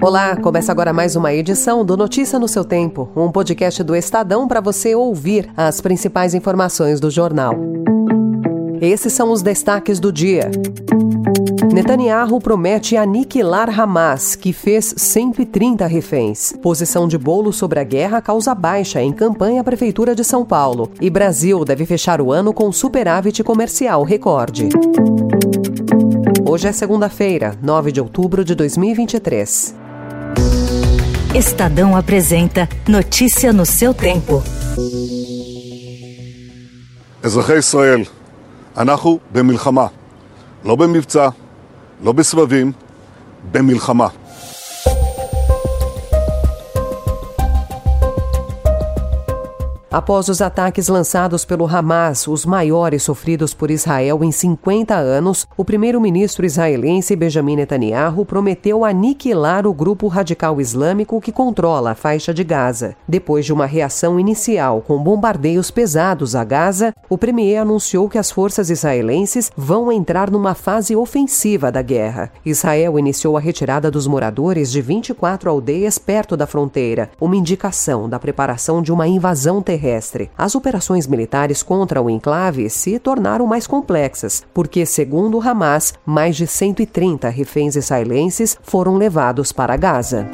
Olá, começa agora mais uma edição do Notícia no seu Tempo, um podcast do Estadão para você ouvir as principais informações do jornal. Esses são os destaques do dia. Netanyahu promete aniquilar Hamas, que fez 130 reféns. Posição de bolo sobre a guerra causa baixa em campanha Prefeitura de São Paulo. E Brasil deve fechar o ano com superávit comercial recorde. Hoje é segunda-feira, 9 de outubro de 2023. Estadão apresenta Notícia no seu tempo. אזרחי ישראל, אנחנו במלחמה, לא במבצע, לא בסבבים, במלחמה. Após os ataques lançados pelo Hamas, os maiores sofridos por Israel em 50 anos, o primeiro-ministro israelense Benjamin Netanyahu prometeu aniquilar o grupo radical islâmico que controla a faixa de Gaza. Depois de uma reação inicial com bombardeios pesados a Gaza, o premier anunciou que as forças israelenses vão entrar numa fase ofensiva da guerra. Israel iniciou a retirada dos moradores de 24 aldeias perto da fronteira, uma indicação da preparação de uma invasão terrestre terrestre. As operações militares contra o enclave se tornaram mais complexas, porque, segundo o Hamas, mais de 130 reféns israelenses foram levados para Gaza.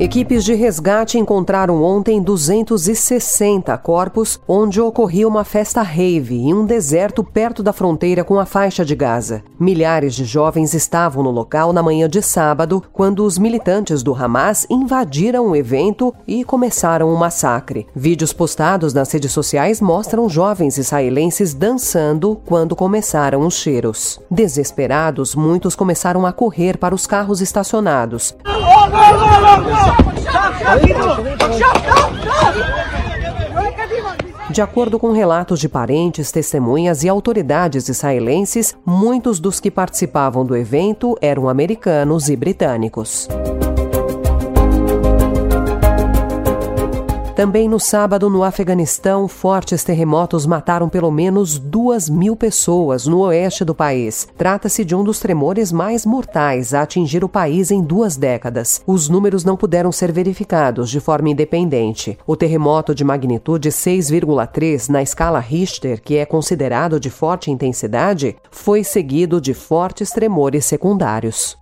Equipes de resgate encontraram ontem 260 corpos onde ocorria uma festa rave em um deserto perto da fronteira com a faixa de Gaza. Milhares de jovens estavam no local na manhã de sábado quando os militantes do Hamas invadiram o evento e começaram o um massacre. Vídeos postados nas redes sociais mostram jovens israelenses dançando quando começaram os cheiros. Desesperados, muitos começaram a correr para os carros estacionados. De acordo com relatos de parentes, testemunhas e autoridades israelenses, muitos dos que participavam do evento eram americanos e britânicos. Também no sábado, no Afeganistão, fortes terremotos mataram pelo menos duas mil pessoas no oeste do país. Trata-se de um dos tremores mais mortais a atingir o país em duas décadas. Os números não puderam ser verificados de forma independente. O terremoto de magnitude 6,3 na escala Richter, que é considerado de forte intensidade, foi seguido de fortes tremores secundários.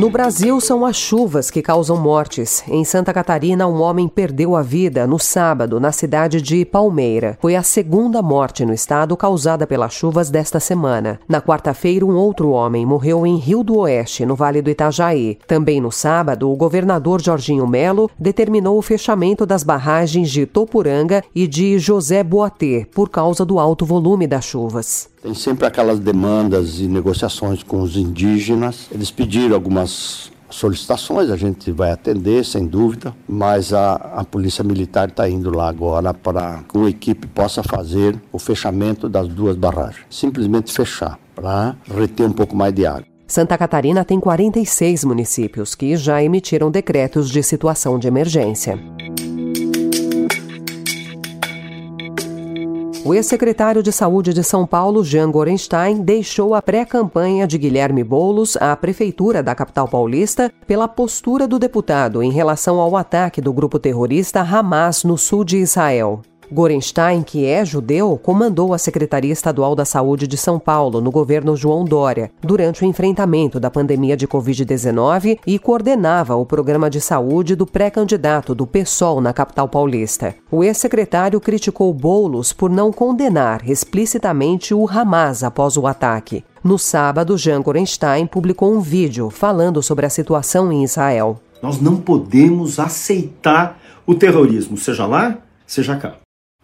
No Brasil, são as chuvas que causam mortes. Em Santa Catarina, um homem perdeu a vida no sábado, na cidade de Palmeira. Foi a segunda morte no estado causada pelas chuvas desta semana. Na quarta-feira, um outro homem morreu em Rio do Oeste, no Vale do Itajaí. Também no sábado, o governador Jorginho Melo determinou o fechamento das barragens de Topuranga e de José Boatê por causa do alto volume das chuvas. Tem sempre aquelas demandas e negociações com os indígenas. Eles pediram algumas solicitações, a gente vai atender, sem dúvida, mas a, a Polícia Militar está indo lá agora para que uma equipe possa fazer o fechamento das duas barragens. Simplesmente fechar, para reter um pouco mais de água. Santa Catarina tem 46 municípios que já emitiram decretos de situação de emergência. O ex-secretário de Saúde de São Paulo, Jean Gorenstein, deixou a pré-campanha de Guilherme Boulos à prefeitura da capital paulista pela postura do deputado em relação ao ataque do grupo terrorista Hamas no sul de Israel. Gorenstein, que é judeu, comandou a Secretaria Estadual da Saúde de São Paulo no governo João Dória durante o enfrentamento da pandemia de Covid-19 e coordenava o programa de saúde do pré-candidato do PSOL na capital paulista. O ex-secretário criticou Boulos por não condenar explicitamente o Hamas após o ataque. No sábado, Jean Gorenstein publicou um vídeo falando sobre a situação em Israel. Nós não podemos aceitar o terrorismo, seja lá, seja cá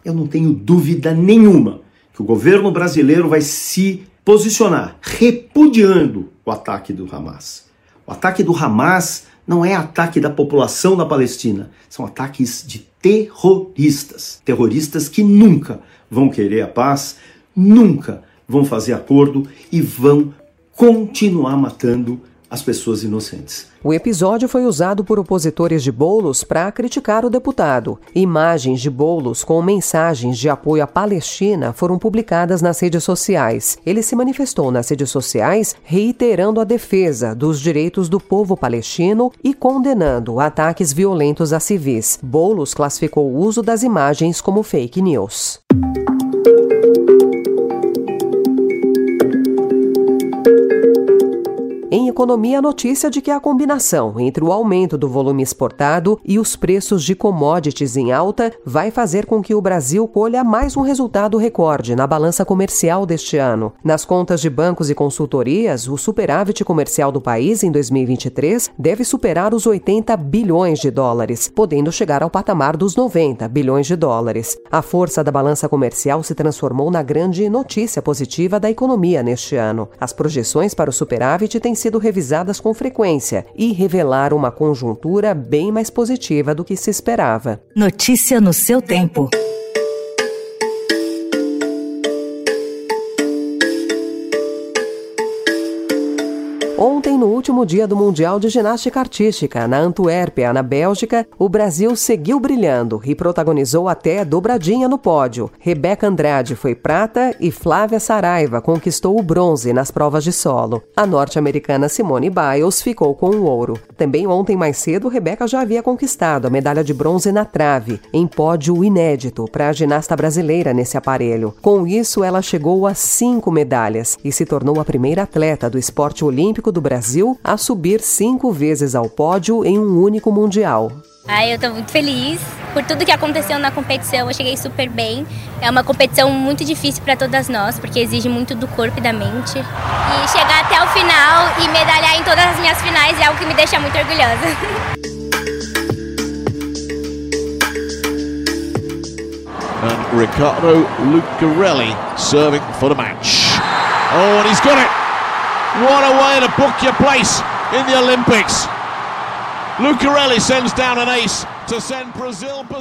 eu não tenho dúvida nenhuma que o governo brasileiro vai se posicionar repudiando o ataque do Hamas. O ataque do Hamas não é ataque da população da Palestina, são ataques de terroristas. Terroristas que nunca vão querer a paz, nunca vão fazer acordo e vão continuar matando as pessoas inocentes. O episódio foi usado por opositores de Bolos para criticar o deputado. Imagens de Bolos com mensagens de apoio à Palestina foram publicadas nas redes sociais. Ele se manifestou nas redes sociais reiterando a defesa dos direitos do povo palestino e condenando ataques violentos a civis. Bolos classificou o uso das imagens como fake news. Economia, a notícia de que a combinação entre o aumento do volume exportado e os preços de commodities em alta vai fazer com que o Brasil colha mais um resultado recorde na balança comercial deste ano. Nas contas de bancos e consultorias, o superávit comercial do país em 2023 deve superar os 80 bilhões de dólares, podendo chegar ao patamar dos 90 bilhões de dólares. A força da balança comercial se transformou na grande notícia positiva da economia neste ano. As projeções para o superávit têm sido revisadas com frequência e revelaram uma conjuntura bem mais positiva do que se esperava. Notícia no seu tempo. Último dia do Mundial de Ginástica Artística, na Antuérpia, na Bélgica, o Brasil seguiu brilhando e protagonizou até dobradinha no pódio. Rebeca Andrade foi prata e Flávia Saraiva conquistou o bronze nas provas de solo. A norte-americana Simone Biles ficou com o ouro. Também ontem mais cedo, Rebeca já havia conquistado a medalha de bronze na trave, em pódio inédito para a ginasta brasileira nesse aparelho. Com isso, ela chegou a cinco medalhas e se tornou a primeira atleta do esporte olímpico do Brasil a subir cinco vezes ao pódio em um único Mundial. Ai, eu tô muito feliz por tudo que aconteceu na competição. Eu cheguei super bem. É uma competição muito difícil para todas nós, porque exige muito do corpo e da mente. E chegar até o final e medalhar em todas as minhas finais é algo que me deixa muito orgulhosa. And Ricardo Lucarelli serving for the match. Oh, and he's got it! What a way to book your place in the Olympics. Lucarelli sends down an ace.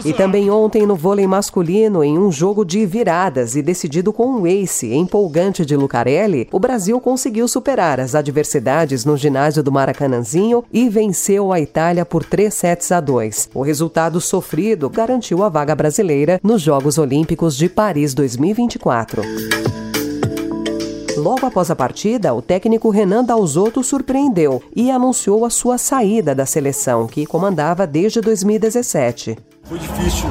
E também ontem no vôlei masculino, em um jogo de viradas e decidido com um ace empolgante de Lucarelli, o Brasil conseguiu superar as adversidades no ginásio do Maracanãzinho e venceu a Itália por 3 sets a 2. O resultado sofrido garantiu a vaga brasileira nos Jogos Olímpicos de Paris 2024. Logo após a partida, o técnico Renan Dalzotto surpreendeu e anunciou a sua saída da seleção, que comandava desde 2017. Foi difícil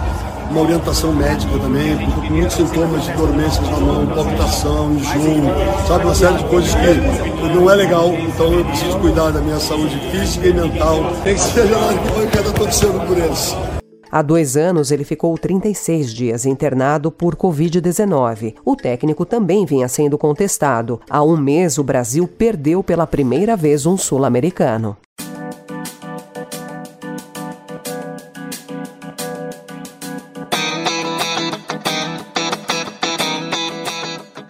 uma orientação médica também, com muitos sintomas de dormências na mão, palpitação, enjoo, sabe, uma série de coisas que não é legal, então eu preciso cuidar da minha saúde física e mental. Tem que ser lá que vai estar acontecendo por eles. Há dois anos, ele ficou 36 dias internado por Covid-19. O técnico também vinha sendo contestado. Há um mês, o Brasil perdeu pela primeira vez um sul-americano.